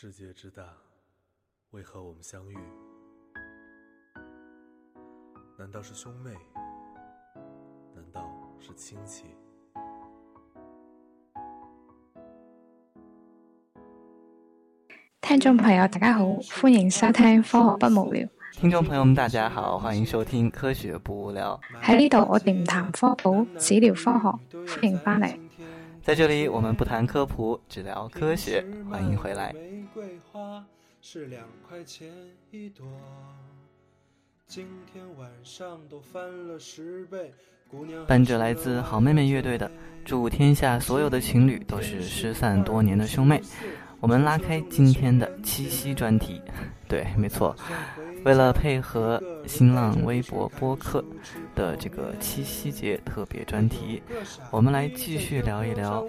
世界之大，为何我们相遇？难道是兄妹？难道是亲戚？听众朋友，大家好，欢迎收聽《科學不無聊》。聽眾朋友們，大家好，歡迎收聽《科學不無聊》。喺呢度，我哋唔談科普，只聊科學。歡迎翻嚟。在这里，我们不谈科普，只聊科学。欢迎回來。是兩塊錢一朵，今天晚上都翻了十倍。伴着来自好妹妹乐队的《祝天下所有的情侣都是失散多年的兄妹》，我们拉开今天的七夕专题。对，没错，为了配合新浪微博播客的这个七夕节特别专题，我们来继续聊一聊，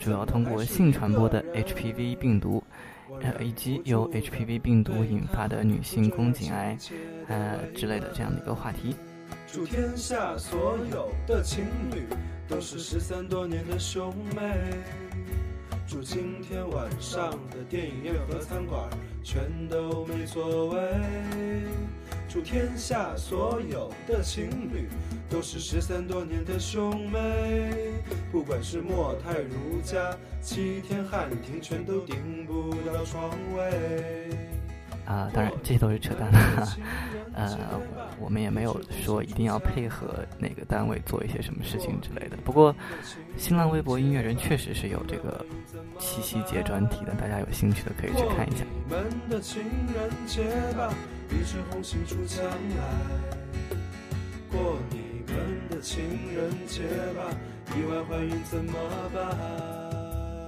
主要通过性传播的 HPV 病毒，呃，以及由 HPV 病毒引发的女性宫颈癌，呃之类的这样的一个话题。祝天下所有的情侣都是失散多年的兄妹。祝今天晚上的电影院和餐馆全都没所谓。祝天下所有的情侣都是失散多年的兄妹。不管是莫泰如家、七天汉庭，全都订不到床位。啊，当然这些都是扯淡的，呃，我们也没有说一定要配合哪个单位做一些什么事情之类的。不过，新浪微博音乐人确实是有这个七夕节专题的，大家有兴趣的可以去看一下。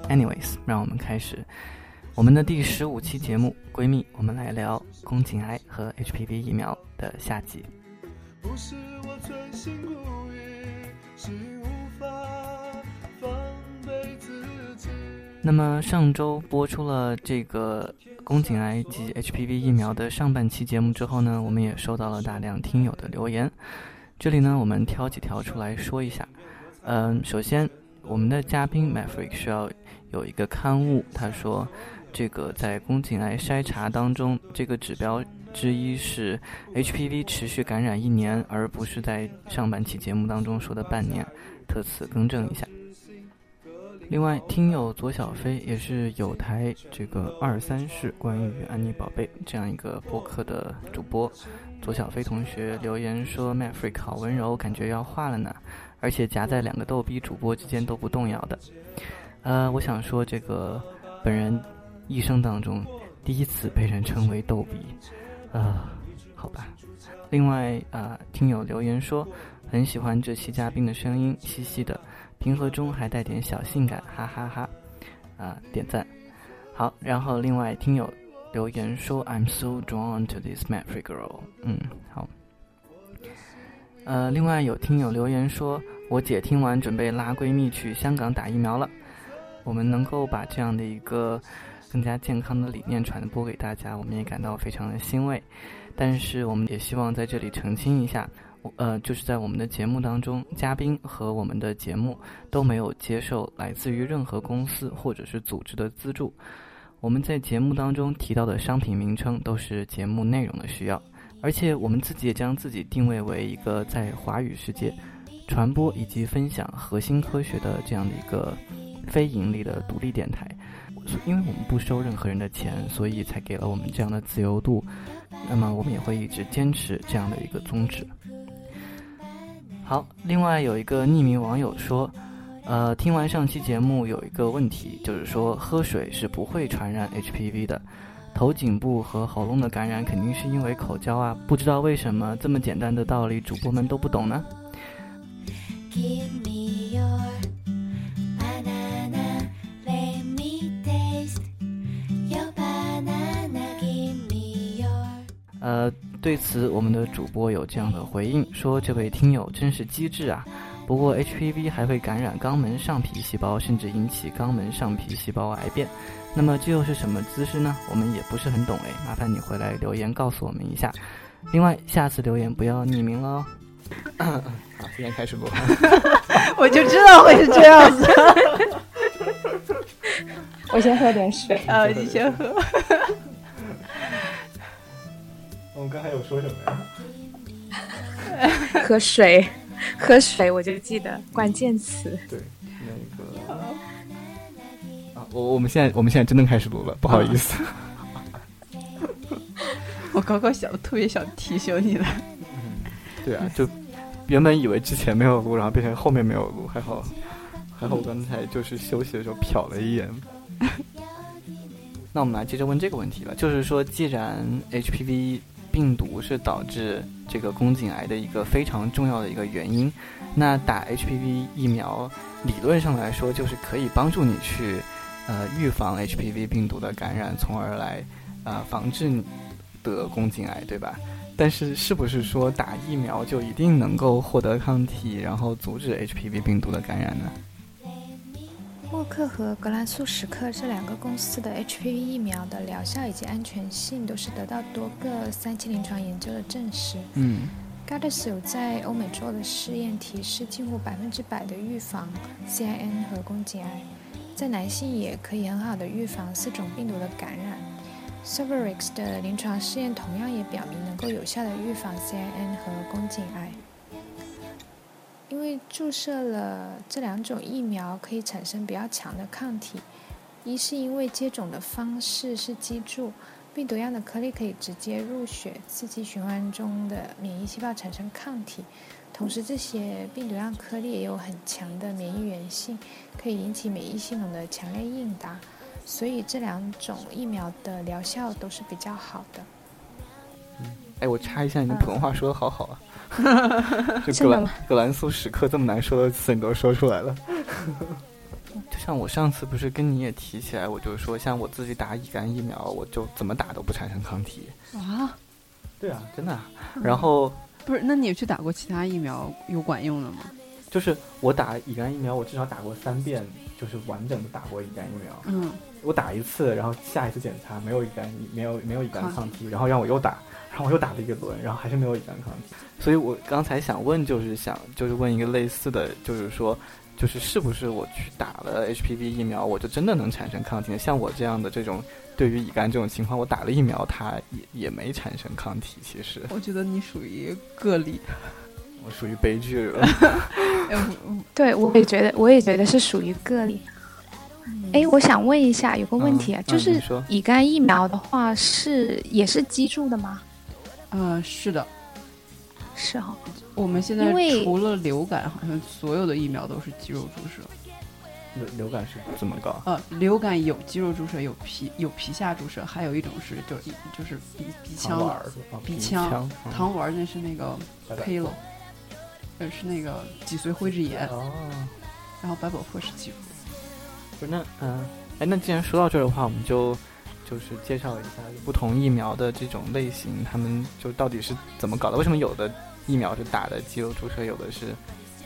Anyways，让我们开始。我们的第十五期节目《闺蜜》，我们来聊宫颈癌和 HPV 疫苗的下集。那么上周播出了这个宫颈癌及 HPV 疫苗的上半期节目之后呢，我们也收到了大量听友的留言。这里呢，我们挑几条出来说一下。嗯，首先我们的嘉宾 Maverick 需要有一个刊物，他说。这个在宫颈癌筛查当中，这个指标之一是 HPV 持续感染一年，而不是在上半期节目当中说的半年，特此更正一下。另外，听友左小飞也是有台这个二三事关于安妮宝贝这样一个播客的主播，左小飞同学留言说 Maverick 好温柔，感觉要化了呢，而且夹在两个逗逼主播之间都不动摇的。呃，我想说这个本人。一生当中第一次被人称为逗比，啊，好吧。另外啊，听友留言说很喜欢这期嘉宾的声音，嘻嘻的，平和中还带点小性感，哈哈哈，哈。啊，点赞。好，然后另外听友留言说 I'm so drawn to this Maverick girl。嗯，好。呃，另外有听友留言说我姐听完准备拉闺蜜去香港打疫苗了。我们能够把这样的一个。更加健康的理念传播给大家，我们也感到非常的欣慰。但是，我们也希望在这里澄清一下，呃，就是在我们的节目当中，嘉宾和我们的节目都没有接受来自于任何公司或者是组织的资助。我们在节目当中提到的商品名称都是节目内容的需要，而且我们自己也将自己定位为一个在华语世界传播以及分享核心科学的这样的一个非盈利的独立电台。因为我们不收任何人的钱，所以才给了我们这样的自由度。那么我们也会一直坚持这样的一个宗旨。好，另外有一个匿名网友说，呃，听完上期节目有一个问题，就是说喝水是不会传染 HPV 的，头颈部和喉咙的感染肯定是因为口交啊，不知道为什么这么简单的道理主播们都不懂呢？呃，对此我们的主播有这样的回应，说这位听友真是机智啊。不过 HPV 还会感染肛门上皮细胞，甚至引起肛门上皮细胞癌变。那么这又是什么姿势呢？我们也不是很懂哎，麻烦你回来留言告诉我们一下。另外，下次留言不要匿名了哦。好，现在开始播。我就知道会是这样子。我先喝点水。呃，你先喝。我们刚才有说什么呀？喝水，喝水，我就记得关键词。对，那个啊，我我们现在我们现在真的开始录了，不好意思。我刚刚想特别想提醒你的。嗯，对啊，就原本以为之前没有录，然后变成后面没有录，还好还好，我刚才就是休息的时候瞟了一眼。那我们来接着问这个问题吧，就是说，既然 HPV 病毒是导致这个宫颈癌的一个非常重要的一个原因，那打 HPV 疫苗理论上来说，就是可以帮助你去呃预防 HPV 病毒的感染，从而来呃防治得宫颈癌，对吧？但是是不是说打疫苗就一定能够获得抗体，然后阻止 HPV 病毒的感染呢？默克和格兰素史克这两个公司的 HPV 疫苗的疗效以及安全性都是得到多个三期临床研究的证实。嗯，Gardasil 在欧美做的试验提示近乎百分之百的预防 CIN 和宫颈癌，在男性也可以很好的预防四种病毒的感染。Cervarix 的临床试验同样也表明能够有效的预防 CIN 和宫颈癌。因为注射了这两种疫苗可以产生比较强的抗体，一是因为接种的方式是击注，病毒样的颗粒可以直接入血，刺激循环中的免疫细胞产生抗体，同时这些病毒样颗粒也有很强的免疫原性，可以引起免疫系统的强烈应答，所以这两种疫苗的疗效都是比较好的。哎，我插一下，你的普通话说的好好啊。就格兰格兰素史克这么难说的词，你都说出来了。就像我上次不是跟你也提起来，我就说像我自己打乙肝疫苗，我就怎么打都不产生抗体。啊？对啊，真的。然后不是，那你去打过其他疫苗有管用的吗？就是我打乙肝疫苗，我至少打过三遍，就是完整的打过乙肝疫苗。嗯。我打一次，然后下一次检查没有乙肝，没有没有乙肝抗体，然后让我又打。然后我又打了一个轮，然后还是没有乙肝抗体，所以我刚才想问，就是想就是问一个类似的，就是说，就是是不是我去打了 HPV 疫苗，我就真的能产生抗体？像我这样的这种对于乙肝这种情况，我打了疫苗，它也也没产生抗体。其实我觉得你属于个例，我属于悲剧了。对，我也觉得，我也觉得是属于个例。哎，我想问一下，有个问题啊，就是乙肝疫苗的话，是也是击注的吗？嗯，是的，是哈。我们现在除了流感，好像所有的疫苗都是肌肉注射。流流感是怎么搞？呃，流感有肌肉注射，有皮有皮下注射，还有一种是就就是鼻鼻腔鼻腔糖丸那是那个 P 了，呃是那个脊髓灰质炎。哦。然后百宝珀是肌肤。不是那嗯，哎，那既然说到这儿的话，我们就。就是介绍一下不同疫苗的这种类型，他们就到底是怎么搞的？为什么有的疫苗是打的肌肉注射，有的是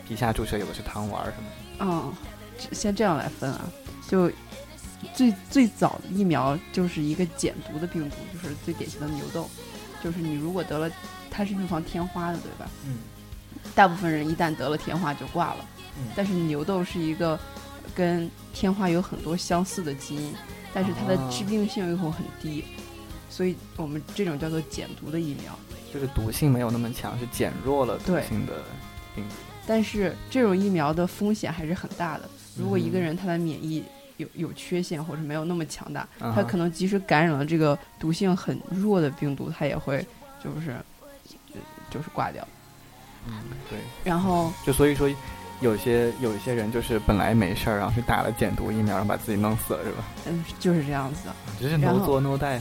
皮下注射，有的是糖丸什么的？嗯，先这样来分啊。就最最早的疫苗就是一个减毒的病毒，就是最典型的牛痘。就是你如果得了，它是预防天花的，对吧？嗯。大部分人一旦得了天花就挂了。嗯。但是牛痘是一个跟天花有很多相似的基因。但是它的致病性又很低，所以我们这种叫做减毒的疫苗，就是毒性没有那么强，是减弱了毒性的病毒。但是这种疫苗的风险还是很大的。如果一个人他的免疫有有缺陷或者没有那么强大，他可能即使感染了这个毒性很弱的病毒，他也会就是就是挂掉。嗯，对。然后就所以说。有些有一些人就是本来没事儿，然后去打了减毒疫苗，然后把自己弄死了，是吧？嗯，就是这样子的。这是 no 做 no die，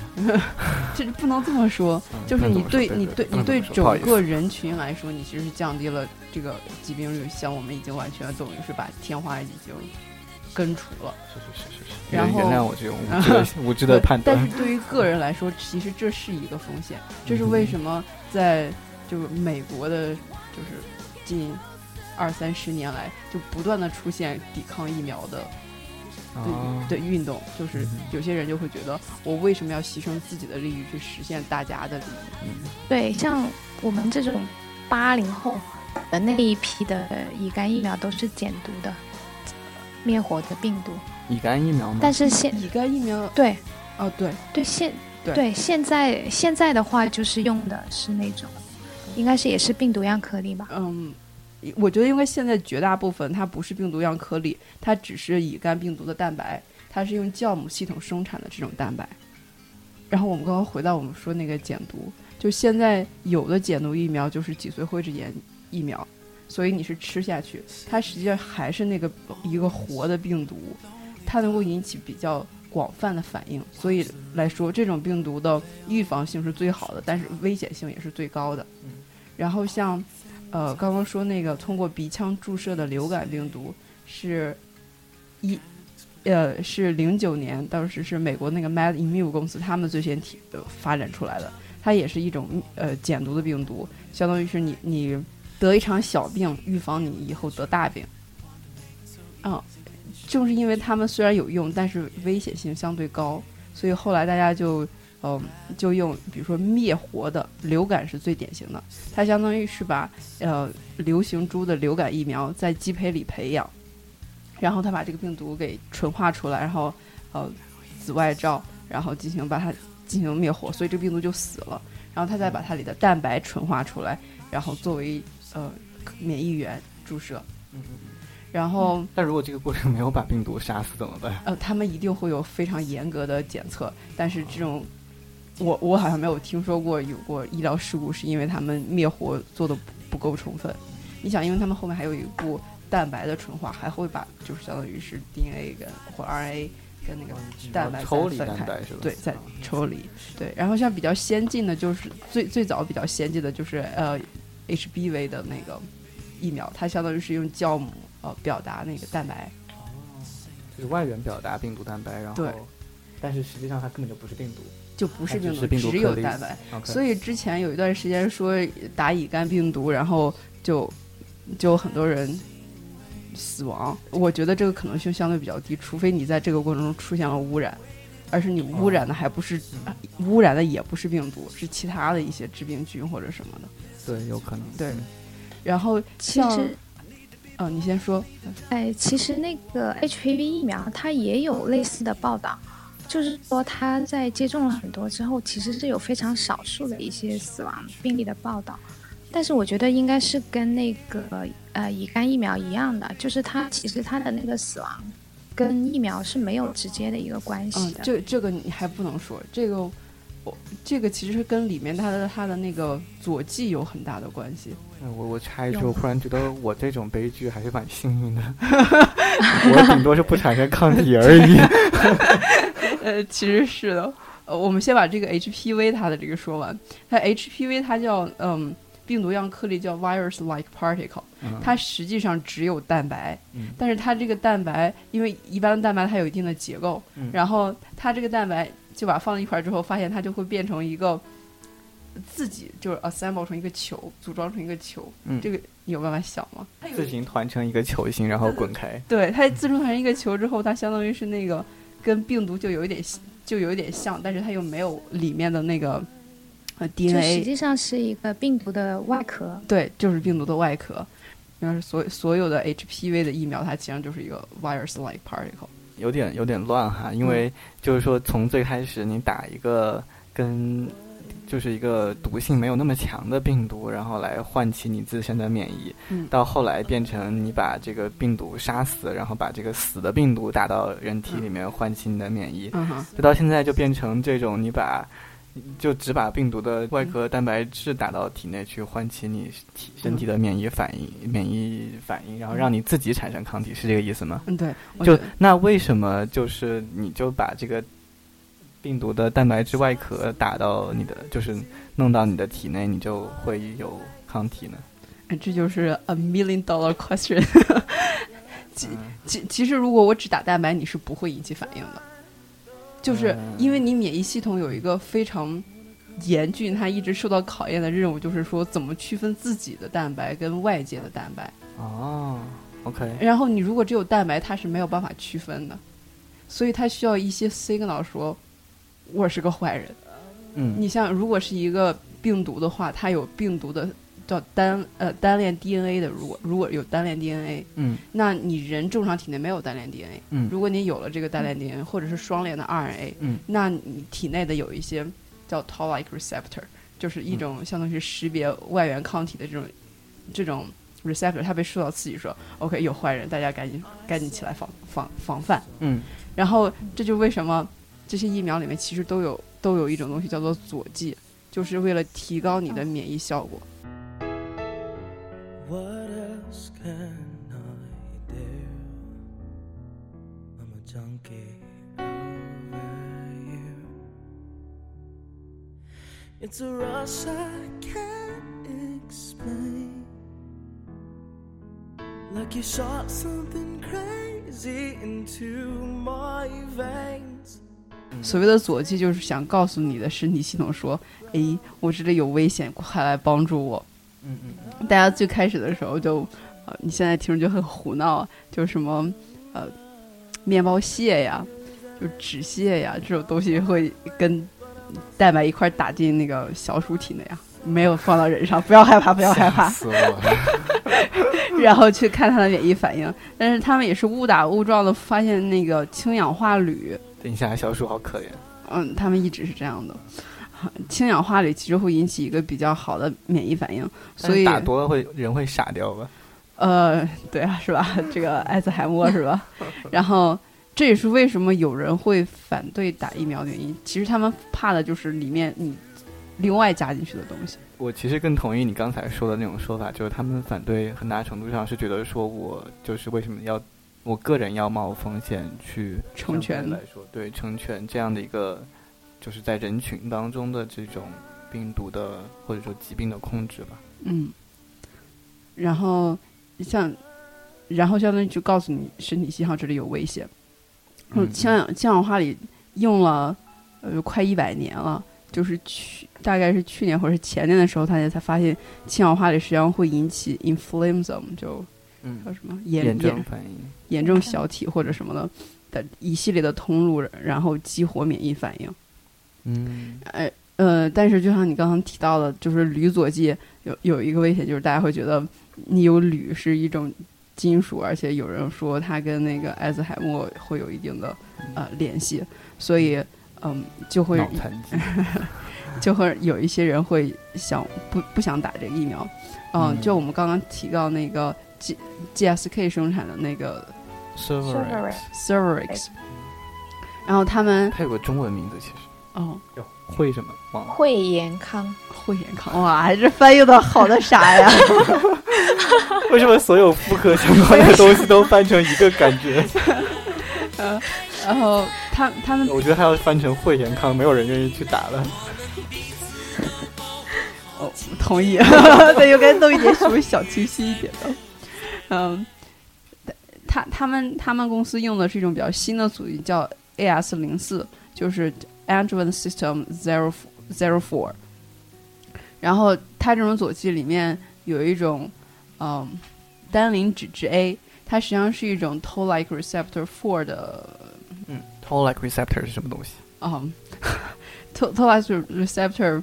这不能这么说。就是你对你对你对整个人群来说，你其实是降低了这个疾病率。像我们已经完全等于是把天花已经根除了。是是是是是。然后原谅我这种无知的无知的判断。但 是对于个人来说，其实这是一个风险。这是为什么在就是美国的，就是近。二三十年来，就不断的出现抵抗疫苗的的运动，就是有些人就会觉得，我为什么要牺牲自己的利益去实现大家的利益？对，像我们这种八零后的那一批的乙肝疫苗都是减毒的，灭活的病毒。乙肝疫苗吗？但是现乙肝疫苗，对哦对，对现对现在现在的话就是用的是那种，应该是也是病毒样颗粒吧？嗯，我觉得因为现在绝大部分它不是病毒样颗粒，它只是乙肝病毒的蛋白，它是用酵母系统生产的这种蛋白。然后我们刚刚回到我们说那个减毒，就现在有的减毒疫苗就是脊髓灰质炎疫苗，所以你是吃下去，它实际上还是那个一个活的病毒，它能够引起比较广泛的反应，所以来说这种病毒的预防性是最好的，但是危险性也是最高的。然后像呃刚刚说那个通过鼻腔注射的流感病毒是一。呃，是零九年，当时是美国那个 Mad Immune 公司他们最先提呃发展出来的，它也是一种呃减毒的病毒，相当于是你你得一场小病，预防你以后得大病。嗯，正是因为他们虽然有用，但是危险性相对高，所以后来大家就嗯、就用比如说灭活的流感是最典型的，它相当于是把呃流行株的流感疫苗在鸡胚里培养。然后它把这个病毒给纯化出来，然后呃紫外照，然后进行把它进行灭活，所以这个病毒就死了。然后它再把它里的蛋白纯化出来，然后作为呃免疫源注射。嗯然后但如果这个过程没有把病毒杀死怎么办？呃，他们一定会有非常严格的检测，但是这种我我好像没有听说过有过医疗事故，是因为他们灭活做的不不够充分。你想，因为他们后面还有一步。蛋白的纯化还会把就是相当于是 DNA 跟或 RNA 跟那个蛋白抽离分开，蛋白是吧？对，再抽离。对，然后像比较先进的就是最最早比较先进的就是呃 HBV 的那个疫苗，它相当于是用酵母呃表达那个蛋白。就是外源表达病毒蛋白，然后，但是实际上它根本就不是病毒，就不是病毒，它只是病毒只有蛋白。所以之前有一段时间说打乙肝病毒，然后就就很多人死亡。我觉得这个可能性相对比较低，除非你在这个过程中出现了污染，而是你污染的还不是、啊污染的也不是病毒，是其他的一些致病菌或者什么的。对，有可能。对嗯然后其像实，呃，你先说，哎，其实那个 HPV 疫苗它也有类似的报道，就是说他在接种了很多之后，其实是有非常少数的一些死亡病例的报道。但是我觉得应该是跟那个呃乙肝疫苗一样的，就是它其实它的那个死亡跟疫苗是没有直接的一个关系嗯，的。这这个你还不能说，这个我这个其实跟里面它的它的那个佐剂有很大的关系。嗯我我插一句，我忽然觉得我这种悲剧还是蛮幸运的，我顶多是不产生抗体而已。呃，其实是的。呃，我们先把这个 HPV 它的这个说完。它 HPV 它叫嗯病毒样颗粒叫 virus-like particle，嗯它实际上只有蛋白，嗯但是它这个蛋白因为一般的蛋白它有一定的结构，嗯然后它这个蛋白就把它放在一块儿之后，发现它就会变成一个自己就是 assemble 成一个球，组装成一个球。嗯这个你有办法想吗？自行团成一个球形，然后滚开。对，它自成团成一个球之后，它相当于是那个跟病毒就有一点就有一点像，但是它又没有里面的那个呃就实 DNA 实。际上是一个病毒的外壳。对，就是病毒的外壳。然后所所有的 HPV 的疫苗，它实际上就是一个 virus-like particle。有点有点乱哈，因为就是说从最开始你打一个跟就是一个毒性没有那么强的病毒，然后来唤起你自身的免疫，嗯。到后来变成你把这个病毒杀死，然后把这个死的病毒打到人体里面唤起你的免疫，嗯哼，再到现在就变成这种你把。就只把病毒的外壳蛋白质打到体内去，唤起你体身体的免疫反应、免疫反应，然后让你自己产生抗体，是这个意思吗？嗯，对，就那为什么就是你就把这个病毒的蛋白质外壳打到你的，就是弄到你的体内，你就会有抗体呢？这就是 a million dollar question 其嗯。其其实，如果我只打蛋白，你是不会引起反应的，就是嗯。因为你免疫系统有一个非常严峻，它一直受到考验的任务，就是说怎么区分自己的蛋白跟外界的蛋白。哦，OK，然后你如果只有蛋白，它是没有办法区分的，所以它需要一些 signal 说，我是个坏人。嗯。你像如果是一个病毒的话，它有病毒的叫单呃单链 DNA 的，如果如果有单链 DNA，嗯。那你人正常体内没有单链 DNA，嗯。如果你有了这个单链 DNA 或者是双链的 RNA，嗯。那你体内的有一些叫 Toll-like receptor，就是一种相当于是识别外源抗体的这种这种 receptor，它被受到刺激说，OK 有坏人，大家赶紧赶紧起来防防防范。嗯。然后这就为什么这些疫苗里面其实都有都有一种东西叫做佐剂，就是为了提高你的免疫效果。What else can I do? I'm a junkie over you. It's a rush I can't explain. Like you shot something crazy into my veins. 所谓的佐剂就是想告诉你的身体系统说，哎，我这里有危险，快来帮助我。嗯嗯大家最开始的时候就，呃，你现在听着就很胡闹，就什么，呃，面包屑呀，就纸屑呀，这种东西会跟蛋白一块儿打进那个小鼠体内呀，没有放到人上，不要害怕，不要害怕，死了！然后去看它的免疫反应。但是他们也是误打误撞的发现那个氢氧化铝，等一下，小鼠好可怜。嗯，他们一直是这样的。氢氧化铝其实会引起一个比较好的免疫反应，所以打多了会人会傻掉吧？呃，对啊，是吧？这个艾滋海默是吧？然后这也是为什么有人会反对打疫苗的原因。其实他们怕的就是里面你另外加进去的东西。我其实更同意你刚才说的那种说法，就是他们反对很大程度上是觉得说我就是为什么要我个人要冒风险去成全对来说，对成全这样的一个就是在人群当中的这种病毒的或者说疾病的控制吧。嗯，然后像，然后相当于就告诉你身体信号这里有危险。嗯氢氧氢氧化锂用了呃快一百年了，就是去大概是去年或者是前年的时候，大家才发现氢氧化锂实际上会引起 inflammation，就嗯。叫什么炎炎症炎反应，炎症小体或者什么的的一系列的通路，然后激活免疫反应。嗯。哎，呃，但是就像你刚刚提到的，就是铝佐剂有有一个危险，就是大家会觉得你有铝是一种金属，而且有人说它跟那个艾滋海默会有一定的呃联系，所以嗯，就会 就会有一些人会想不不想打这个疫苗。嗯，嗯。就我们刚刚提到那个 G GSK 生产的那个 Serverix，Serverix，然后他们它有个中文名字，其实哦叫会什么忘了。惠延康，慧延康哇，还是翻译的好的啥呀？为什么所有妇科相关的东西都翻成一个感觉？然后他他们我觉得还要翻成会延康，没有人愿意去打了。哦，同意，对，应该弄一点什么小清新一点的。嗯，他他们他们公司用的是一种比较新的组织，叫 AS 零四，就是 Adjuvant System Zero Zero Four。然后它这种佐剂里面有一种嗯单磷脂质 A，它实际上是一种 Toll-like receptor four 的嗯，Toll-like receptor 是什么东西？嗯，Toll Toll-like receptor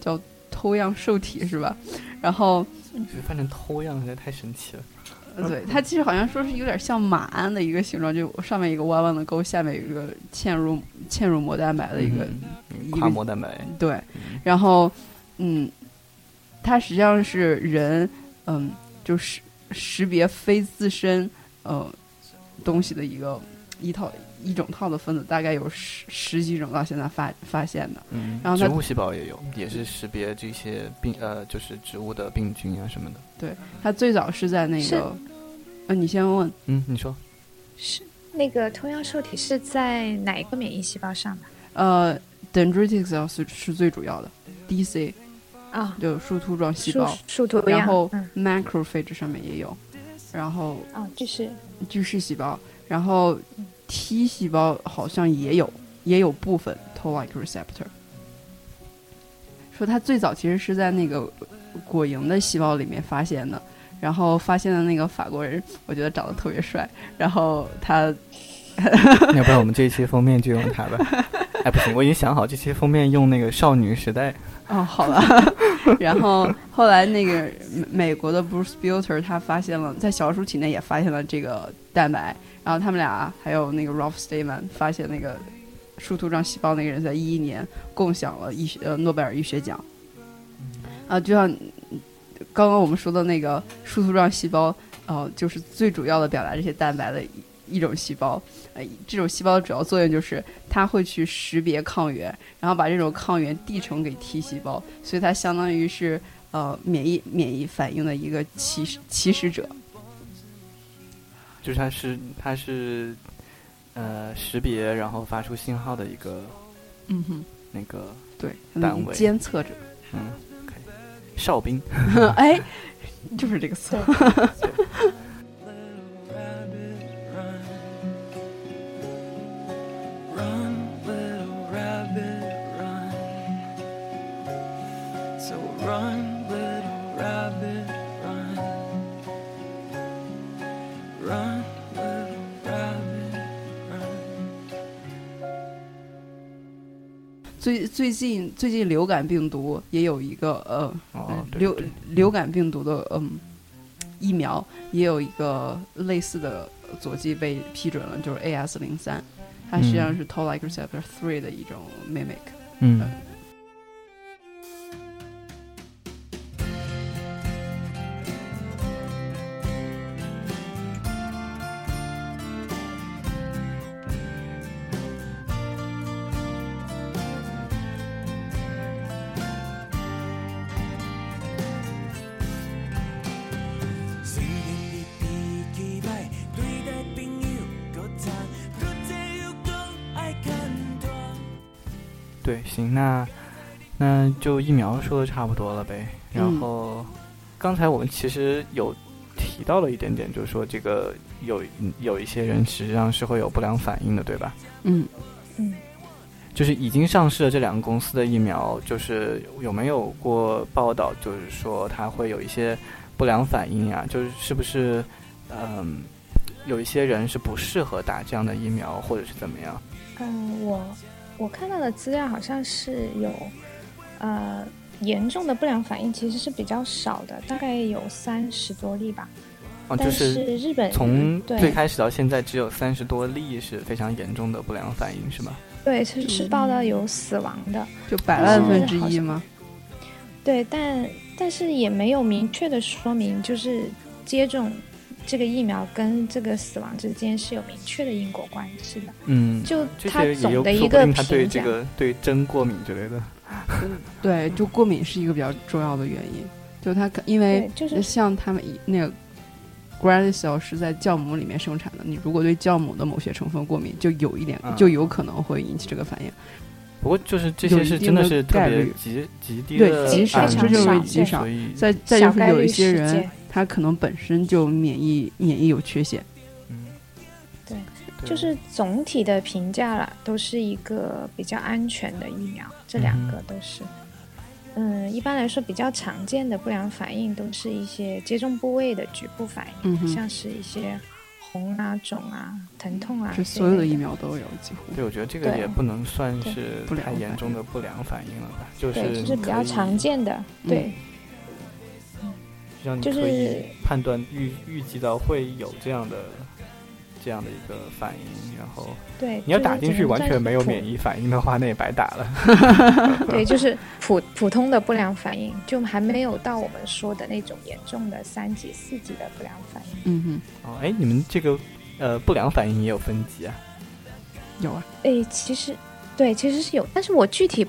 叫偷样受体是吧？然后就是翻成偷样实在太神奇了。呃 对，它其实好像说是有点像马鞍的一个形状，就上面一个弯弯的沟，下面有一个嵌入嵌入膜蛋白的一个、跨膜蛋白。对，嗯然后嗯，它实际上是人嗯，就是识别非自身呃东西的一个一套一整套的分子，大概有十十几种到现在发发现的。嗯，然后植物细胞也有，也是识别这些病呃，就是植物的病菌啊什么的。对它最早是在那是个，呃，你先问，嗯，你说。是那个同样受体是在哪一个免疫细胞上的？呃，dendritic cell 是是最主要的，DC 啊、就树突状细胞，树突，然后嗯，macrophage 上面也有，然后啊，就是巨噬细胞，然后 T 细胞好像也有，也有部分 Toll-like receptor。说它最早其实是在那个果蝇的细胞里面发现的，然后发现的那个法国人，我觉得长得特别帅，然后他 要不然我们这一期封面就用他吧。哎，不行，我已经想好这期封面用那个少女时代。哦，好了。然后后来那个美美国的 Bruce Buter 他发现了，在小鼠体内也发现了这个蛋白。然后他们俩还有那个 Ralph Steadman 发现那个树突状细胞那个人在一一年共享了医学呃诺贝尔医学奖。啊，就像刚刚我们说的那个树突状细胞，呃，就是最主要的表达这些蛋白的一一种细胞。呃，这种细胞的主要作用就是它会去识别抗原，然后把这种抗原递呈给 T 细胞，所以它相当于是呃免疫免疫反应的一个起始起始者。就是它是它是呃识别然后发出信号的一个嗯哼，那个对，单位监测者。嗯，哨兵。哎，就是这个词。最最近最近流感病毒也有一个呃哦，流流感病毒的嗯疫苗也有一个类似的佐剂被批准了，就是 AS 零三，它实际上是 Toll-like receptor three 的一种 mimic。嗯。虽就疫苗说的差不多了呗。然嗯后、刚才我们其实有提到了一点点，就是说这个有有一些人实际上是会有不良反应的，对吧？嗯，嗯，就是已经上市的这两个公司的疫苗，就是有没有过报道，就是说它会有一些不良反应啊？就是是不是嗯，有一些人是不适合打这样的疫苗，或者是怎么样？嗯，我我看到的资料好像是有，呃，严重的不良反应其实是比较少的，大概有三十多例吧。哦，就但是日本从最开始到现在，只有三十多例是非常严重的不良反应，是吗？对是是报道有死亡的，就百万分之一吗？对，但但是也没有明确的说明，就是接种这个疫苗跟这个死亡之间是有明确的因果关系的。嗯，就这它些也有总的一个评价他对，这个对针过敏之类的。对，就过敏是一个比较重要的原因。就它可因为对就是像他们以那个 g r a n i c e l 是在酵母里面生产的，你如果对酵母的某些成分过敏，就有一点、嗯就有可能会引起这个反应。不过就是这有些是真的是特别概率极极低对的极少，这就是极少再再就是有一些人，他可能本身就免疫免疫有缺陷。嗯，对对，就是总体的评价啦，都是一个比较安全的疫苗，这两个都是。嗯，一般来说比较常见的不良反应都是一些接种部位的局部反应，嗯像是一些红啊、肿啊、疼痛啊这这所有的疫苗都有几乎。对，我觉得这个也不能算是不良太严重的不良反应了吧？就对，是就是比较常见的，对，就是让你可以判断预预计到会有这样的这样的一个反应，然后对。你要打进去完全没有免疫反应的话，那也白打了。对，就是普普通的不良反应，就还没有到我们说的那种严重的三级、四级的不良反应。嗯哦，哎，你们这个呃不良反应也有分级啊？有啊。哎，其实对，其实是有，但是我具体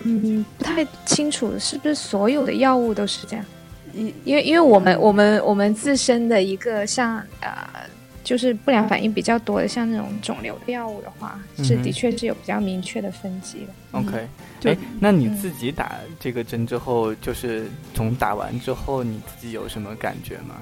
嗯不太清楚是不是所有的药物都是这样，因因为因为我们我们我们自身的一个像呃。就是不良反应比较多的，像那种肿瘤的药物的话，是的确是有比较明确的分级的。OK，就哎，那你嗯自己打这个针之后，就是从打完之后，你自己有什么感觉吗？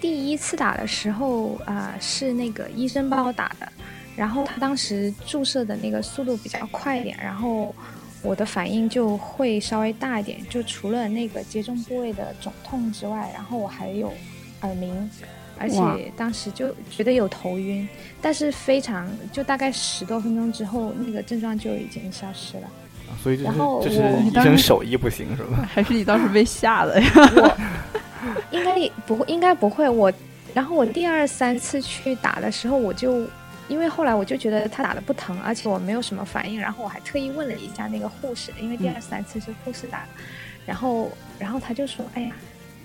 第一次打的时候啊、呃是那个医生帮我打的，然后他当时注射的那个速度比较快一点，然后我的反应就会稍微大一点，就除了那个接种部位的肿痛之外，然后我还有耳鸣，而且当时就觉得有头晕，但是非常就大概十多分钟之后，那个症状就已经消失了。啊所以这是然后这是我医当时生手艺不行是吧？还是你当时被吓的呀？我应该不会，应该不会。我然后我第二三次去打的时候，我就因为后来我就觉得他打的不疼，而且我没有什么反应，然后我还特意问了一下那个护士，因为第二三次是护士打的，然后然后他就说：“哎呀，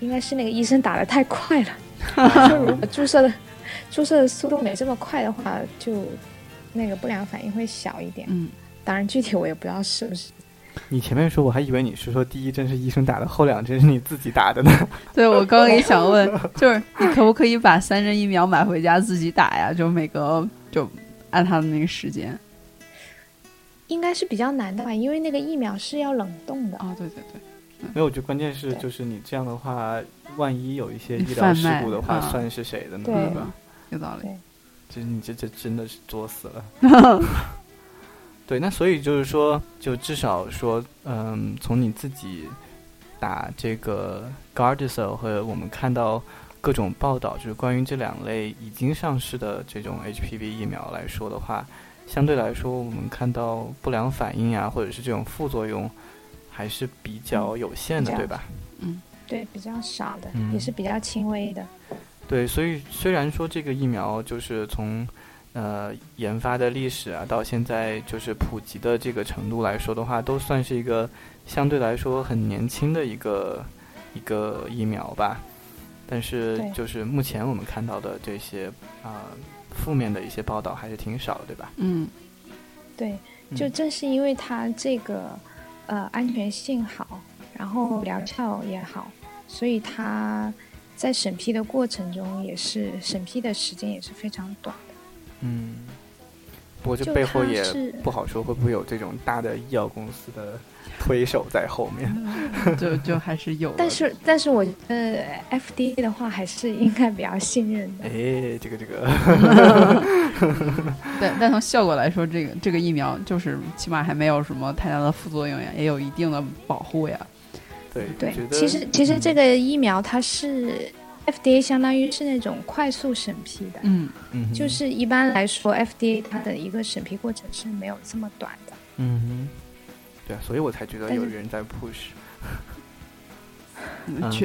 应该是那个医生打的太快了，注射的注射的速度没这么快的话，就那个不良反应会小一点。嗯，当然具体我也不知道是不是。”你前面说我还以为你是说第一针是医生打的，后两针是你自己打的呢。对我刚刚也想问，就是你可不可以把三针疫苗买回家自己打呀？就每个就按他的那个时间。应该是比较难的吧，因为那个疫苗是要冷冻的。哦，对对对，没有，我觉得关键是就是你这样的话，万一有一些医疗事故的话，啊算是谁的呢？对对吧？有道理。就是你这这真的是作死了。对，那所以就是说，就至少说，嗯，从你自己打这个 Gardasil 和我们看到各种报道，就是关于这两类已经上市的这种 HPV 疫苗来说的话，相对来说，我们看到不良反应啊，或者是这种副作用，还是比较有限的，对吧？嗯对，比较少的，嗯也是比较轻微的。对，所以虽然说这个疫苗就是从呃研发的历史啊，到现在就是普及的这个程度来说的话，都算是一个相对来说很年轻的一个一个疫苗吧。但是就是目前我们看到的这些啊、负面的一些报道还是挺少的，对吧？嗯对，就嗯正是因为它这个呃安全性好，然后疗效也好，所以它在审批的过程中也是审批的时间也是非常短的。嗯。不过这就背后也是不好说，会不会有这种大的医药公司的推手在后面？就就还是有。但是，但是我觉得 FDA 的话还是应该比较信任的。哎，这个这个，但但从效果来说，这个这个疫苗就是起码还没有什么太大的副作用呀，也有一定的保护呀。对对其实其实嗯这个疫苗它是 FDA 相当于是那种快速审批的，嗯。嗯就是一般来说 FDA 它的一个审批过程是没有这么短的。嗯哼，对啊，所以我才觉得有人在 push。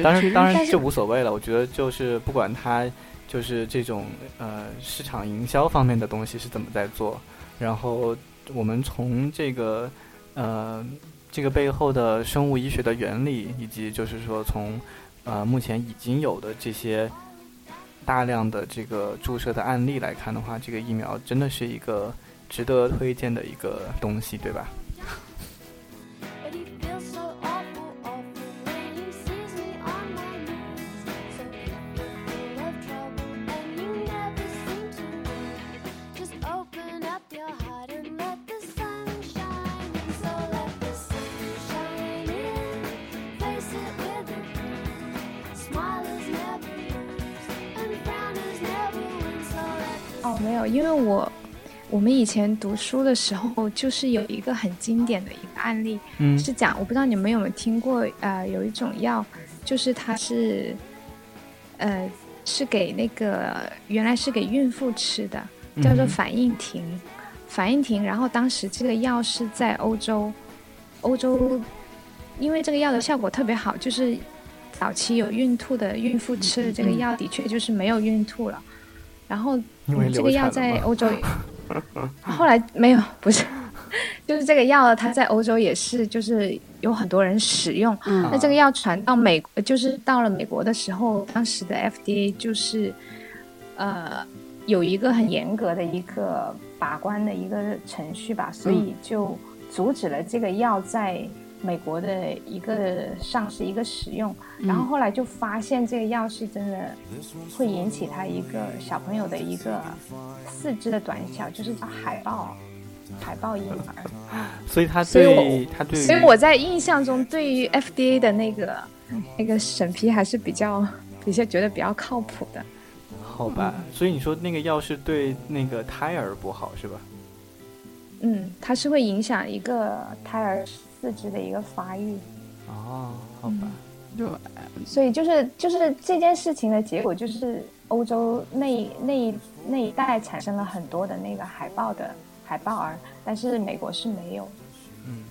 当然当然但是这无所谓了，我觉得就是不管它就是这种呃市场营销方面的东西是怎么在做，然后我们从这个呃这个背后的生物医学的原理，以及就是说从呃目前已经有的这些大量的这个注射的案例来看的话，这个疫苗真的是一个值得推荐的一个东西，对吧？哦，没有，因为我我们以前读书的时候，就是有一个很经典的一个案例，嗯是讲我不知道你们有没有听过，呃，有一种药，就是它是，呃，是给那个原来是给孕妇吃的，叫做嗯反应停，反应停。然后当时这个药是在欧洲，欧洲，因为这个药的效果特别好，就是早期有孕吐的孕妇吃了这个药，的确就是没有孕吐了。然后因为嗯这个药在欧洲，后来没有，不是，就是这个药它在欧洲也是，就是有很多人使用。嗯。那这个药传到美，就是到了美国的时候，当时的 FDA 就是，呃，有一个很严格的一个把关的一个程序吧，所以就阻止了这个药在美国的一个上市、一个使用。然后后来就发现这个药是真的会引起他一个小朋友的一个四肢的短小，就是叫海豹，海豹婴儿。所以他对他对于所以我在印象中，对于 FDA 的那个那个审批还是比较比较觉得比较靠谱的。好吧，所以你说那个药是对那个胎儿不好是吧？嗯，它是会影响一个胎儿四肢的一个发育，哦，好吧，就所以就是就是这件事情的结果就是欧洲那一那一那一代产生了很多的那个海豹的海豹儿，但是美国是没有。嗯，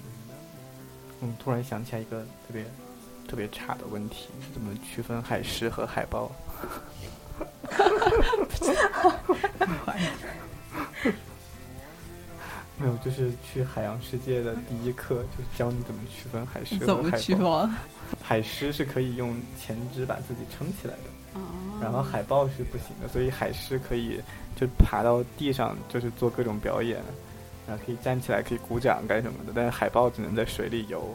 嗯，突然想起来一个特别特别差的问题，怎么区分海狮和海豹？没有，就是去海洋世界的第一课，就是教你怎么区分海狮怎么和海豹。区分？海狮是可以用前肢把自己撑起来的，哦然后海豹是不行的，所以海狮可以就爬到地上，就是做各种表演，然后可以站起来，可以鼓掌干什么的。但是海豹只能在水里游。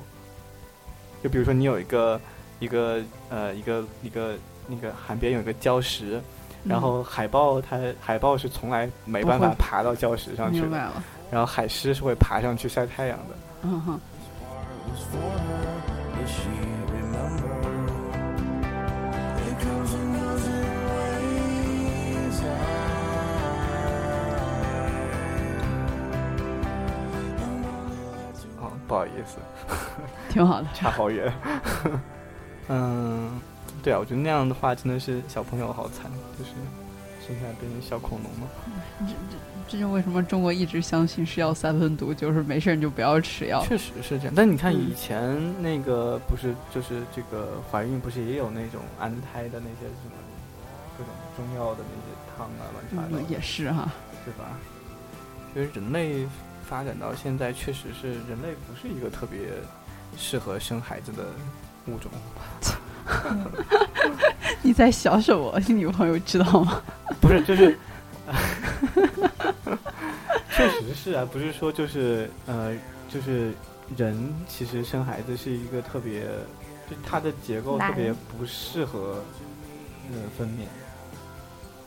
就比如说你有一个一个呃一个一个那个海边有一个礁石，然后海豹它海豹是从来没办法爬到礁石上去的，明白了。然后海狮是会爬上去晒太阳的。嗯哼哦，不好意思。挺好的。差好远。嗯，对啊，我觉得那样的话真的是小朋友好惨，就是生下来变成小恐龙了。这就为什么中国一直相信是药三分毒，就是没事儿你就不要吃药。确实是这样，但你看嗯以前那个不是就是这个怀孕不是也有那种安胎的那些什么各种中药的那些汤啊，乱七八糟也是哈。对吧？其实人类发展到现在，确实是人类不是一个特别适合生孩子的物种。你在想什么？你女朋友知道吗？不是，就是，确实是啊，不是说就是呃，就是人其实生孩子是一个特别，就它的结构特别不适合呃分娩，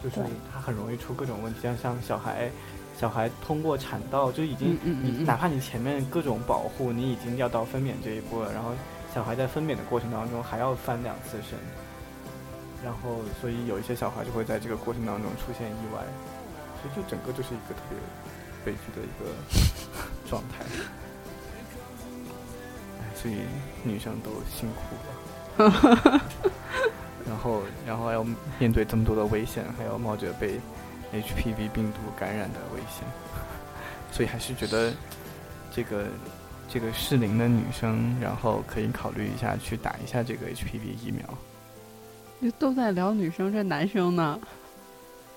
就是对它很容易出各种问题，像像小孩。小孩通过产道就已经，嗯嗯嗯嗯你哪怕你前面各种保护，你已经要到分娩这一步了，然后小孩在分娩的过程当中还要翻两次身，然后所以有一些小孩就会在这个过程当中出现意外，所以就整个就是一个特别悲剧的一个 状态。哎，所以女生都辛苦了。然后，然后还要面对这么多的危险，还要冒着被 HPV 病毒感染的危险，所以还是觉得这个这个适龄的女生，然后可以考虑一下去打一下这个 HPV 疫苗。就都在聊女生，这男生呢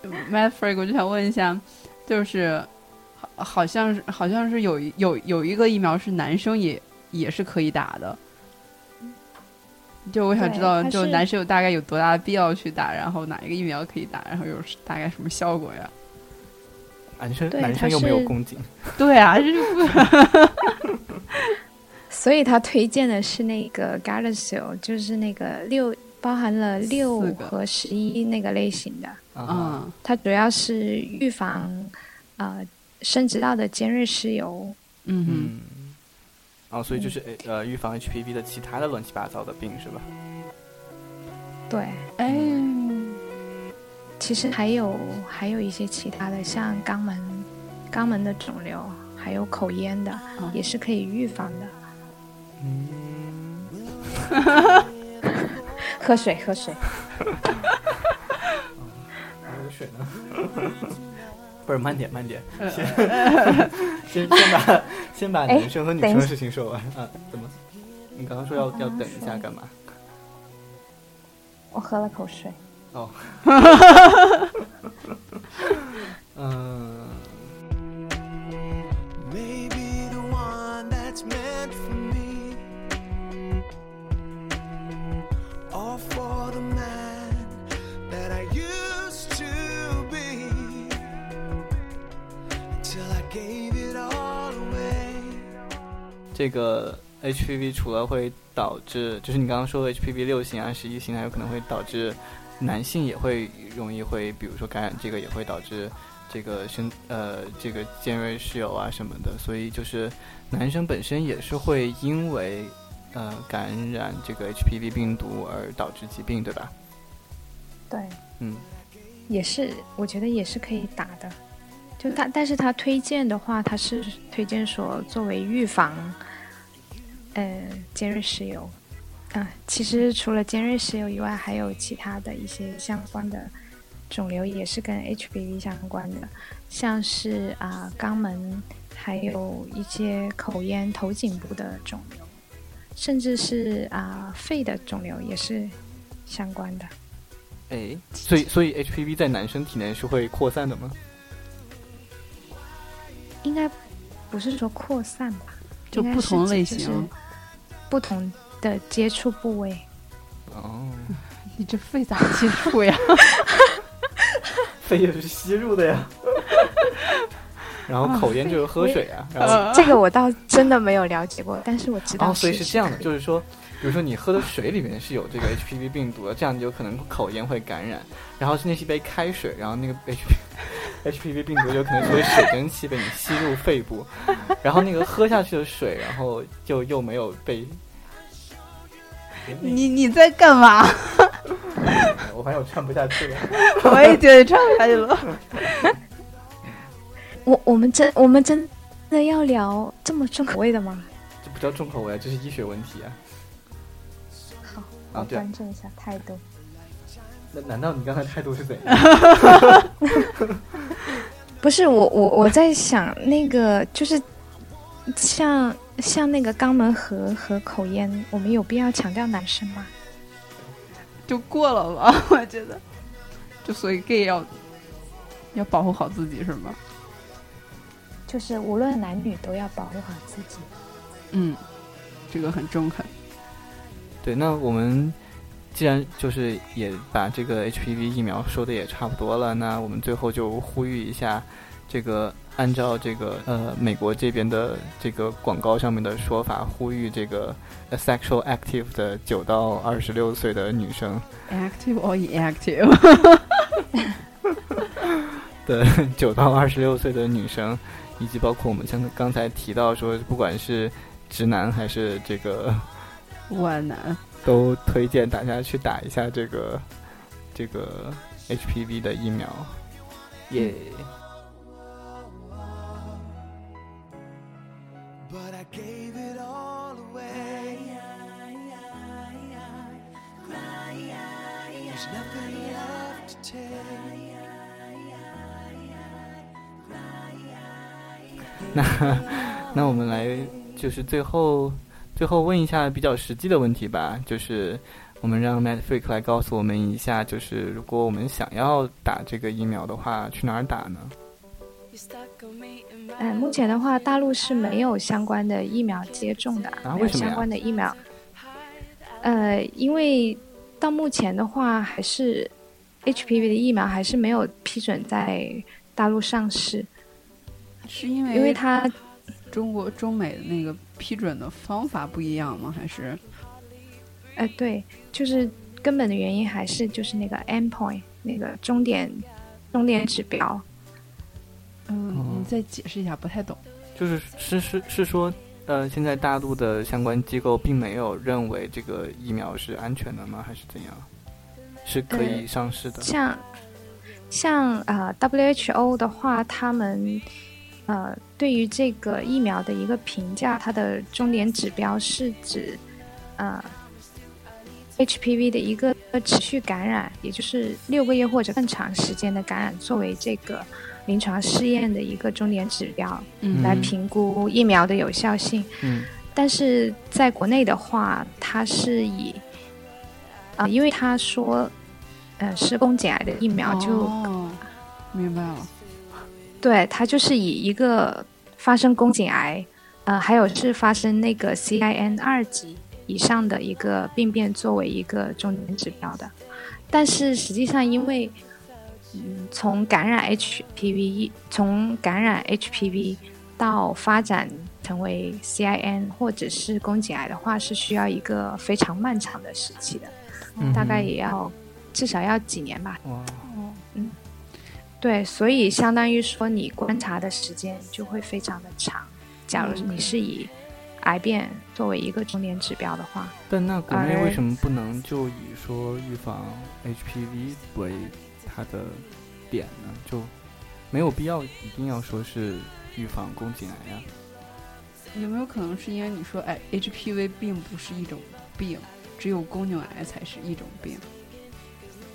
m a t f r e g 我就想问一下，就是好好像是好像是有一有有一个疫苗是男生也也是可以打的。就我想知道，就男生有大概有多大的必要去打，然后哪一个疫苗可以打，然后有大概什么效果呀？男生男生又没有宫颈，对啊，这就不 所以他推荐的是那个 Gardasil，就是那个六包含了六和十一那个类型的。啊，嗯它主要是预防呃生殖道的尖锐湿疣。嗯嗯，哦，所以就是呃预防 HPV 的其他的乱七八糟的病是吧？对，哎，其实还有还有一些其他的，像肛门肛门的肿瘤，还有口咽的，哦也是可以预防的。嗯，喝水，喝水。还有水呢？不是，慢点，慢点，呃先 先先把先把哎男生和女生的事情说完啊？怎么？你刚刚说要要等一下干嘛？我喝了口水。哦，嗯，这个 HPV 除了会导致，就是你刚刚说的 HPV 六型啊、十一型，还有可能会导致男性也会容易会，比如说感染这个，也会导致这个生呃这个尖锐湿疣啊什么的，所以就是男生本身也是会因为呃感染这个 HPV 病毒而导致疾病，对吧？对，嗯，也是，我觉得也是可以打的。就他，但是他推荐的话，他是推荐说作为预防，呃，尖锐湿疣。啊，其实除了尖锐湿疣以外，还有其他的一些相关的肿瘤也是跟 HPV 相关的，像是啊、肛门，还有一些口咽、头颈部的肿瘤，甚至是啊、肺的肿瘤也是相关的。哎，所以所以 HPV 在男生体内是会扩散的吗？应该不是说扩散吧，就不同类型。不同的接触部位。哦，你这肺咋接触呀？肺也是吸入的呀。然后口咽就是喝水啊，然后呃这个我倒真的没有了解过，但是我知道哦，所以是这样的，就是说，比如说你喝的水里面是有这个 HPV 病毒的，这样你有可能口咽会感染。然后是那是一杯开水，然后那个 HPV HPV 病毒有可能作为水蒸气被你吸入肺部，然后那个喝下去的水，然后就又没有被。你你在干嘛？我发现我唱不下去了。我也觉得唱不下去了。我我们真我们真的要聊这么重口味的吗？这不叫重口味啊，这是医学问题啊。好，啊对啊我端正一下态度。那难道你刚才态度是怎样？不是我我我在想那个就是像像那个肛门和和口咽，我们有必要强调男生吗？就过了吧，我觉得。就所以 gay 要要保护好自己是吗？就是无论男女都要保护好自己。嗯，这个很中肯。对，那我们既然就是也把这个 HPV 疫苗说的也差不多了，那我们最后就呼吁一下，这个按照这个呃美国这边的这个广告上面的说法，呼吁这个 sexual active 的九到二十六岁的女生 active or inactive？的九到二十六岁的女生，以及包括我们像刚才提到说，不管是直男还是这个 万男。都推荐大家去打一下这个这个 HPV 的疫苗。耶、那 那我们来就是最后最后问一下比较实际的问题吧，就是我们让 Mad Freak 来告诉我们一下，就是如果我们想要打这个疫苗的话，去哪儿打呢？嗯，目前的话，大陆是没有相关的疫苗接种的，没有啊为什么呀相关的疫苗。呃，因为到目前的话，还是 HPV 的疫苗还是没有批准在大陆上市，是因为因为它中国中美的那个批准的方法不一样吗？还是呃，对，就是根本的原因还是就是那个 endpoint 那个终点终点指标。嗯，哦你再解释一下，不太懂。就是是是是说，呃，现在大陆的相关机构并没有认为这个疫苗是安全的吗？还是怎样？是可以上市的？像像呃 WHO 的话，他们呃对于这个疫苗的一个评价，它的终点指标是指呃 HPV 的一个持续感染，也就是六个月或者更长时间的感染，作为这个临床试验的一个终点指标，嗯来评估疫苗的有效性。嗯但是在国内的话，它是以啊、因为他说，呃，是宫颈癌的疫苗，就、哦、明白了。对它就是以一个发生宫颈癌，呃，还有是发生那个 CIN 二级以上的一个病变作为一个重点指标的。但是实际上，因为嗯，从感染 HPV，从感染 HPV 到发展成为 CIN 或者是宫颈癌的话，是需要一个非常漫长的时期的，嗯大概也要至少要几年吧。哇，对，所以相当于说你观察的时间就会非常的长。假如你是以癌变作为一个重点指标的话，但那国内为什么不能就以说预防 HPV 为它的点呢？就没有必要一定要说是预防宫颈癌呀、有没有可能是因为你说，哎，HPV 并不是一种病，只有宫颈癌才是一种病？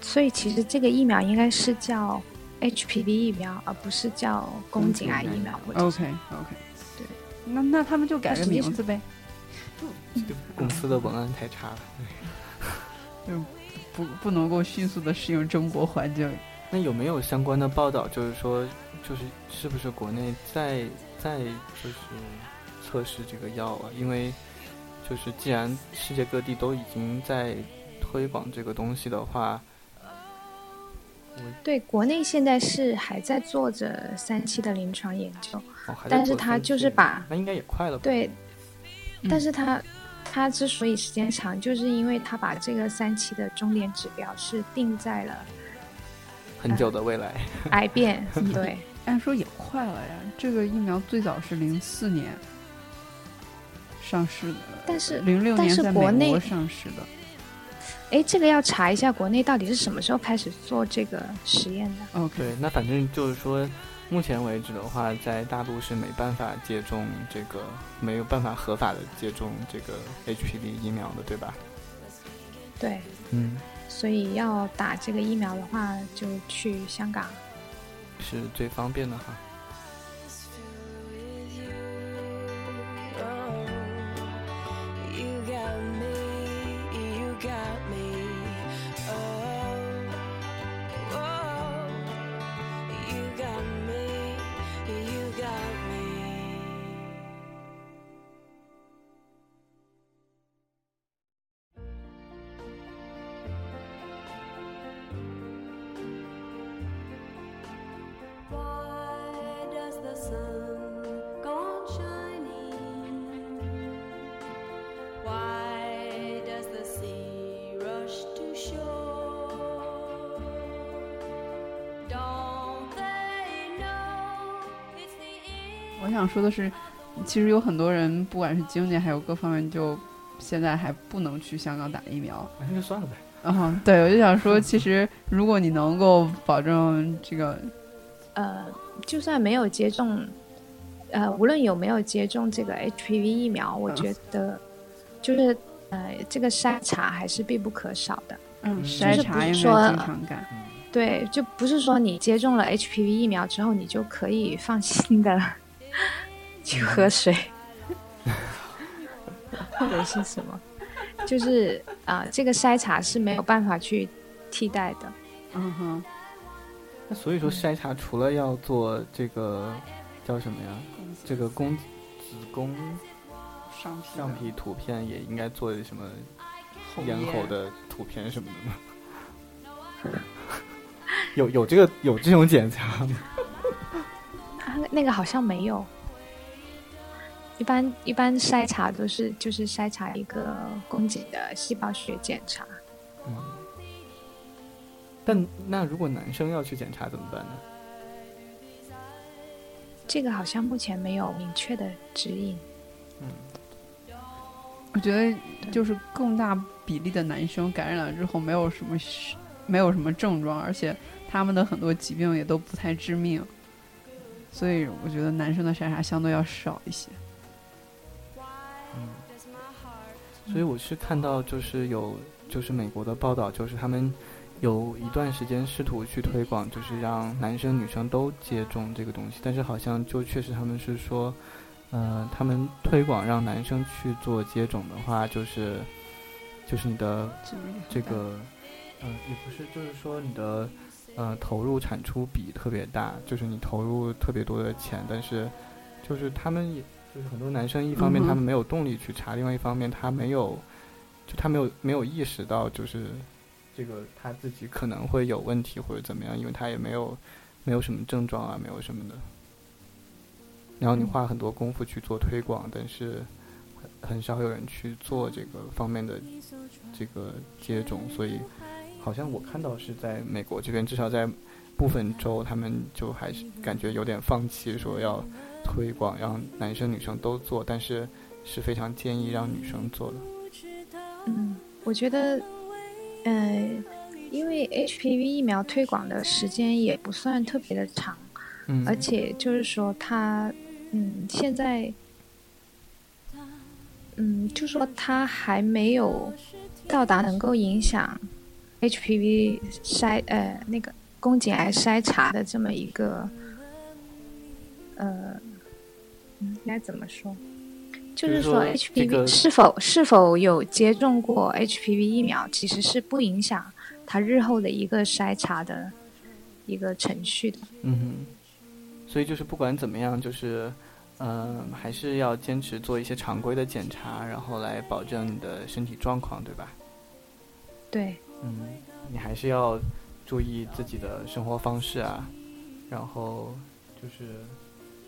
所以其实这个疫苗应该是叫 HPV 疫苗，而不是叫宫颈癌疫苗 OK OK，对，那那他们就改个名字呗，这公司的文案太差了。不不能够迅速的适应中国环境。那有没有相关的报道，就是说，就是是不是国内在在就是测试这个药啊？因为就是既然世界各地都已经在推广这个东西的话，对，国内现在是还在做着三期的临床研究，哦，但是它就是把那应该也快了吧？对，嗯但是它它之所以时间长，就是因为它把这个三期的终点指标是定在了很久的未来。癌变，对，按说也快了呀，这个疫苗最早是零四年上市的，但是零六但是年在美国内上市的。哎，这个要查一下国内到底是什么时候开始做这个实验的。OK，对，那反正就是说，目前为止的话，在大陆是没办法接种这个，没有办法合法的接种这个 HPV 疫苗的，对吧？对，嗯，所以要打这个疫苗的话，就去香港。是最方便的哈。想说的是，其实有很多人，不管是经济还有各方面，就现在还不能去香港打疫苗。那就算了呗。嗯、对，我就想说，其实如果你能够保证这个，呃，就算没有接种，呃，无论有没有接种这个 HPV 疫苗，我嗯觉得就是呃，这个筛查还是必不可少的。嗯，嗯筛查应该经常干。嗯，对，就不是说你接种了 HPV 疫苗之后，你就可以放心的去喝水，或者是什么，就是啊、这个筛查是没有办法去替代的。嗯哼，那所以说筛查除了要做这个叫什么呀？这个宫子宫上皮橡皮图片也应该做什么咽喉的图片什么的吗？有有这个有这种检查吗？啊，那个好像没有。一般一般筛查都是就是筛查一个宫颈的细胞学检查，嗯。但那如果男生要去检查怎么办呢？这个好像目前没有明确的指引。嗯，我觉得就是更大比例的男生感染了之后没有什么没有什么症状，而且他们的很多疾病也都不太致命，所以我觉得男生的筛查相对要少一些。所以我是看到就是有就是美国的报道，就是他们有一段时间试图去推广，就是让男生女生都接种这个东西，但是好像就确实他们是说，呃，他们推广让男生去做接种的话，就是就是你的这个，呃，也不是，就是说你的呃投入产出比特别大，就是你投入特别多的钱，但是就是他们也就是很多男生，一方面他们没有动力去查，另外一方面他没有，就他没有没有意识到就是这个他自己可能会有问题或者怎么样，因为他也没有没有什么症状啊，没有什么的。然后你花很多功夫去做推广，但是很很少有人去做这个方面的这个接种，所以好像我看到是在美国这边，至少在部分州，他们就还是感觉有点放弃，说要推广让男生女生都做，但是是非常建议让女生做的。嗯，我觉得，呃，因为 HPV 疫苗推广的时间也不算特别的长，嗯，而且就是说它，嗯，现在，嗯，就说它还没有到达能够影响 HPV 筛呃那个宫颈癌筛查的这么一个呃，嗯应该怎么说？就就是是说 HPV 是否是否有接种过 HPV 疫苗，其实是不影响他日后的一个筛查的一个程序的。嗯哼，所以就是不管怎么样，就是，嗯、还是要坚持做一些常规的检查，然后来保证你的身体状况，对吧？对，嗯，你还是要注意自己的生活方式啊，然后就是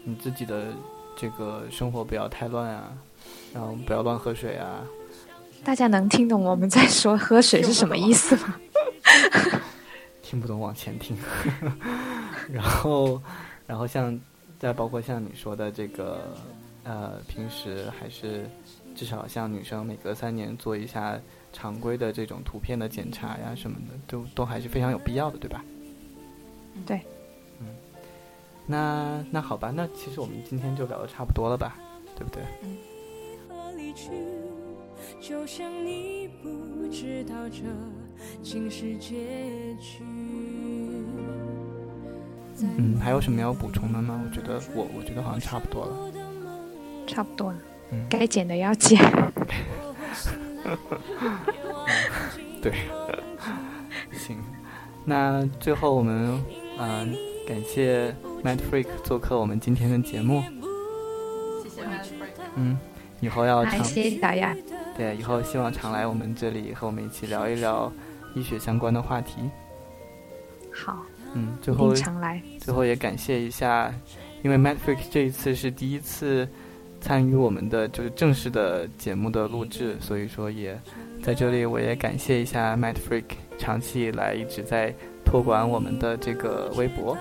你自己的这个生活不要太乱啊，然后不要乱喝水啊。大家能听懂我们在说喝水是什么意思吗？听不懂往前听，然后，然后像再包括像你说的这个，呃，平时还是至少像女生每隔三年做一下常规的这种图片的检查呀什么的，都都还是非常有必要的，对吧？对。嗯，那那好吧，那其实我们今天就聊的差不多了吧，对不对？何离去？就像你不知道这竟是结局。嗯，还有什么要补充的吗？我觉得我我觉得好像差不多了。差不多了，嗯，该剪的要剪。对，行，那最后我们嗯、呃感谢 Mad Freak 做客我们今天的节目，谢谢 m a t 嗯，以后要好，常谢谢大家。对，以后希望常来我们这里和我们一起聊一聊医学相关的话题。好，嗯，最后常来。最后也感谢一下，因为 Mad Freak 这一次是第一次参与我们的就是正式的节目的录制，所以说也在这里我也感谢一下 Mad Freak 长期以来一直在托管我们的这个微博。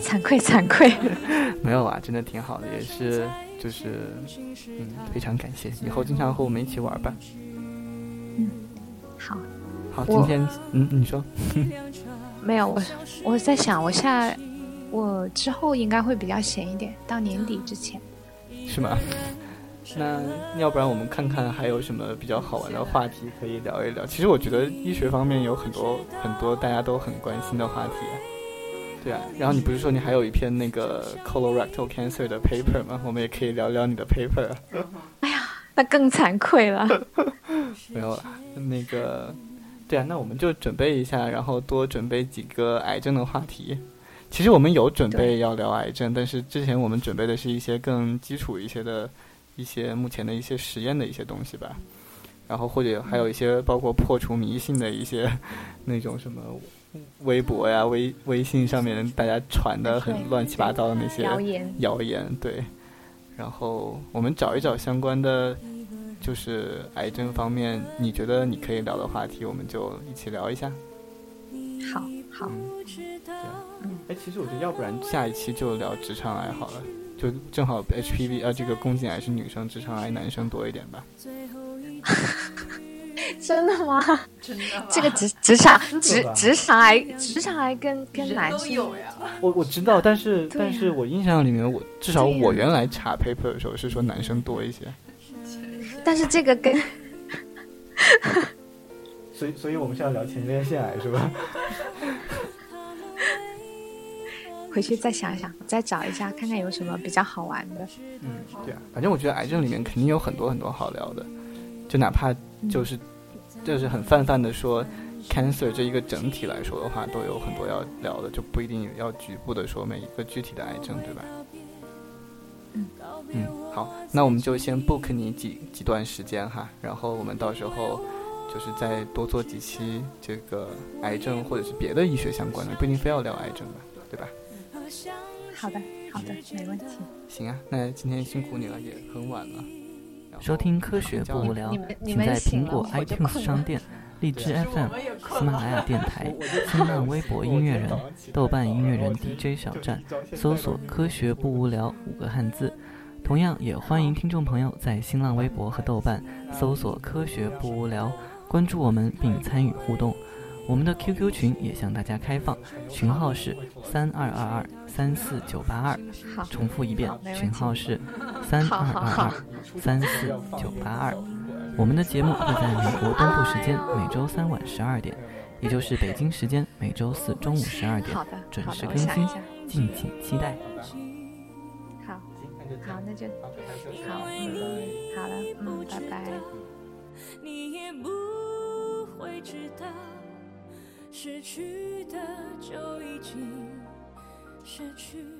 惭 愧惭愧。没有啊，真的挺好的，也是就是嗯非常感谢，以后经常和我们一起玩吧。嗯好，好，今天嗯你说没有我，我在想，我下我之后应该会比较闲一点，到年底之前。是吗？那要不然我们看看还有什么比较好玩的话题可以聊一聊。其实我觉得医学方面有很多很多大家都很关心的话题、啊。对啊，然后你不是说你还有一篇那个 colorectal cancer 的 paper 吗？我们也可以聊聊你的 paper 哎呀。那更惭愧了。没有了，那个，对啊，那我们就准备一下，然后多准备几个癌症的话题。其实我们有准备要聊癌症，但是之前我们准备的是一些更基础一些的、一些目前的一些实验的一些东西吧。然后或者还有一些包括破除迷信的一些那种什么微博呀、微微信上面大家传的很乱七八糟的那些谣言，谣言，对。然后我们找一找相关的，就是癌症方面，你觉得你可以聊的话题，我们就一起聊一下。好好，嗯，对啊。哎，其实我觉得，要不然下一期就聊直肠癌好了，就正好 HPV 啊，这个宫颈癌是女生，直肠癌男生多一点吧。真的吗？真的吗这个职职场职职场癌职场癌跟跟男生都有呀。我我知道，但是、但是我印象里面，我至少我原来查 paper 的时候是说男生多一些。但是这个跟 所以所以我们是要聊前列腺癌是吧？回去再想想，再找一下看看有什么比较好玩的。嗯，对啊，反正我觉得癌症里面肯定有很多很多好聊的，就哪怕就是、就是很泛泛的说 cancer 这一个整体来说的话，都有很多要聊的，就不一定要局部的说每一个具体的癌症，对吧？嗯，好，那我们就先 book 你几几段时间哈，然后我们到时候就是再多做几期这个癌症或者是别的医学相关的，不一定非要聊癌症吧，对吧？好的，好的，没问题。行啊，那今天辛苦你了，也很晚了。收听科学不无聊请在苹果 iTunes 商店、荔枝 FM、喜马拉雅电台、新浪微博音乐人、豆瓣音乐人 DJ 小站搜索 “科学不无聊”五个汉字。同样也欢迎听众朋友在新浪微博和豆瓣搜索“科学不无聊”，关注我们并参与互动。我们的 QQ 群也向大家开放，群号是三二二二三四九八二。好，重复一遍群号是三二二二三四九八二。我们的节目会在美国东部时间每周三晚十二点，也就是北京时间每周四中午十二点，准时更新敬请期待。好，好，那就好，嗯，好了，嗯，拜拜。你也不会知道，失去的就已经失去。